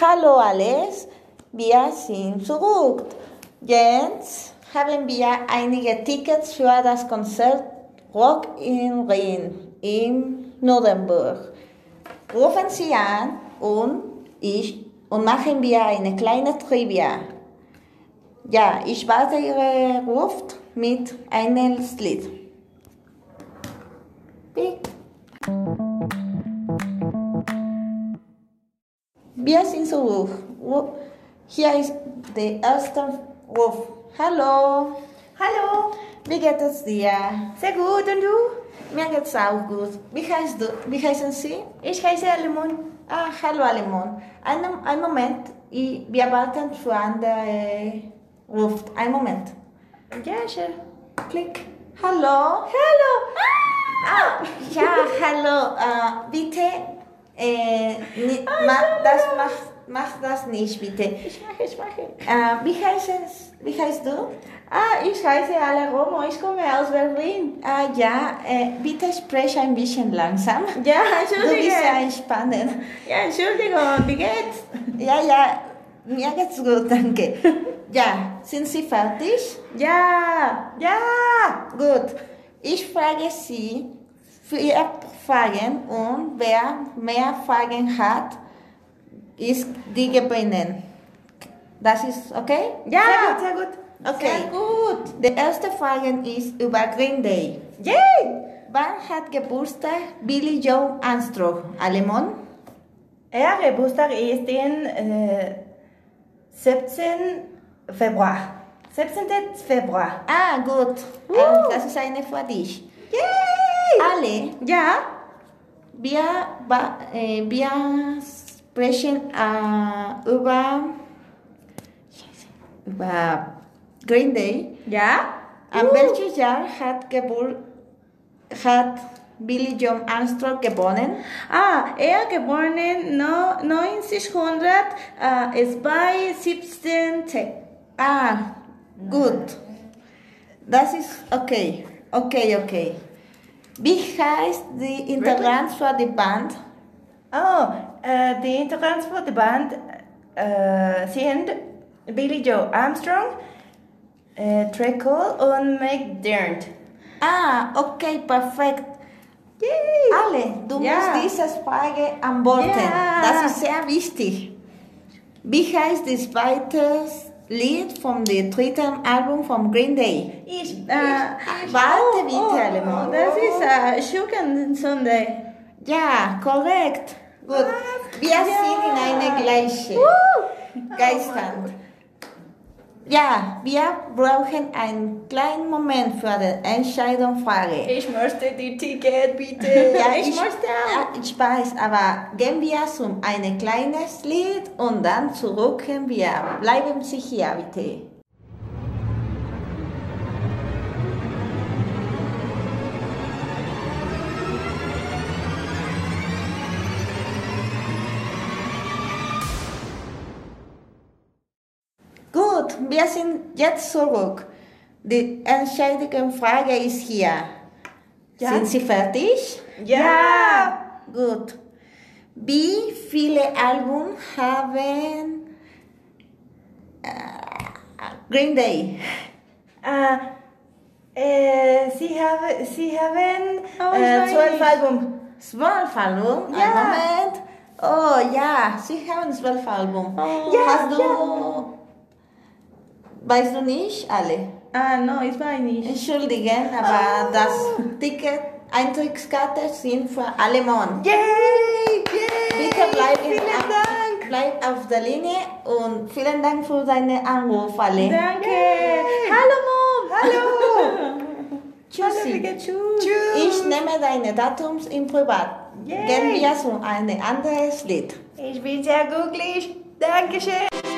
Hallo alles, wir sind zurück. Jetzt haben wir einige Tickets für das Konzert Rock in Rhein in Nürnberg. Rufen Sie an und ich und machen wir eine kleine Trivia. Ja, ich warte Ihre Ruf mit einem Lied. Wir sind zurück. Hier ist der erste Ruf. Hallo. Hallo. Wie geht es dir? Sehr gut. Und du? Mir geht's auch gut. Wie heißt du? Wie heißen Sie? Ich heiße Alemon. Ah, hallo Alemon. Ein, Moment. Ich, wir warten für andere Ruf. Ein Moment. Ja, schön. Klick. Hallo. Hallo. Ah, ja, hallo. Äh, bitte, äh, ni- mach, das, mach, mach das nicht, bitte. Ich mache, ich mache. Äh, wie, heißt es, wie heißt du? Ah, ich heiße Ale Romo. Ich komme aus Berlin. Ah, ja, äh, bitte spreche ein bisschen langsam. Ja, Du Entschuldige. bist ja entspannend. Ja, Entschuldigung. Wie geht's? Ja, ja, mir geht's gut, danke. Ja, sind Sie fertig? Ja. Ja, gut. Ich frage Sie vier Fragen und wer mehr Fragen hat, ist die gewinnen. Das ist okay? Ja. Sehr gut, sehr gut. Okay. Sehr gut. Die erste Frage ist über Green Day. Yay. Wann hat Geburtstag Billy Joe Armstrong? Alemon? Er Geburtstag ist in äh, 17 Februar. 17. Februar. Ah, gut. Uh. Das ist eine für dich. Yay. Alle, Ja. wir, ba- äh, wir sprechen äh, über, über Green Day. Ja. An Uh. welches Jahr hat, Gebur hat Billy Joe Armstrong gewonnen? Ah, er geboren no, 1917. Ah, good. That is okay. Okay, okay. Wie heißt die Integrant für die Band? Oh, äh, die Integranten von der Band äh, sind Billy Joe Armstrong, äh, Treacle und Meg Dirnt. Ah, okay, perfekt. Yay! Alle, du Ja. musst diese Frage antworten. Ja. Das ist sehr wichtig. Wie heißt das zweite Lied vom dritten Album von Green Day? Ich, äh, Warte bitte, oh, Alemon. Das ist äh, Sugar Sunday. Ja, korrekt. Gut. Wir sind in eine gleiche. Woo! Geisternd. Ja, wir brauchen einen kleinen Moment für die Entscheidungsfrage. Ich möchte die Ticket, bitte. Ja, ich, möchte auch. Ja, ich weiß, aber gehen wir zum ein kleines Lied und dann zurückkehren wir. Bleiben Sie hier, bitte. Wir sind jetzt zurück. Die entscheidende Frage ist hier. Ja. Sind Sie fertig? Ja. Gut. Wie viele Alben haben äh, Green Day? Äh, äh, Sie haben, Sie haben Oh, äh, zwölf. Album. Zwölf Alben? Ja. Ein Moment. Oh ja, Sie haben zwölf Alben. Ja, Hast du, ja. Weißt du nicht alle? Ah, no, ich weiß nicht. Entschuldigen, aber Oh. das Ticket, Eintrittskarte sind für alle Mann. Yay! Yay! Bitte bleib, in, Vielen Dank. bleib auf der Linie und vielen Dank für deinen Anruf, alle. Danke. Hallo, Mom. Hallo. Tschüssi. Tschüss. Ich nehme deine Datums im Privat. Yay. Gehen wir zu einem anderes Lied. Ich bin sehr glücklich. Dankeschön.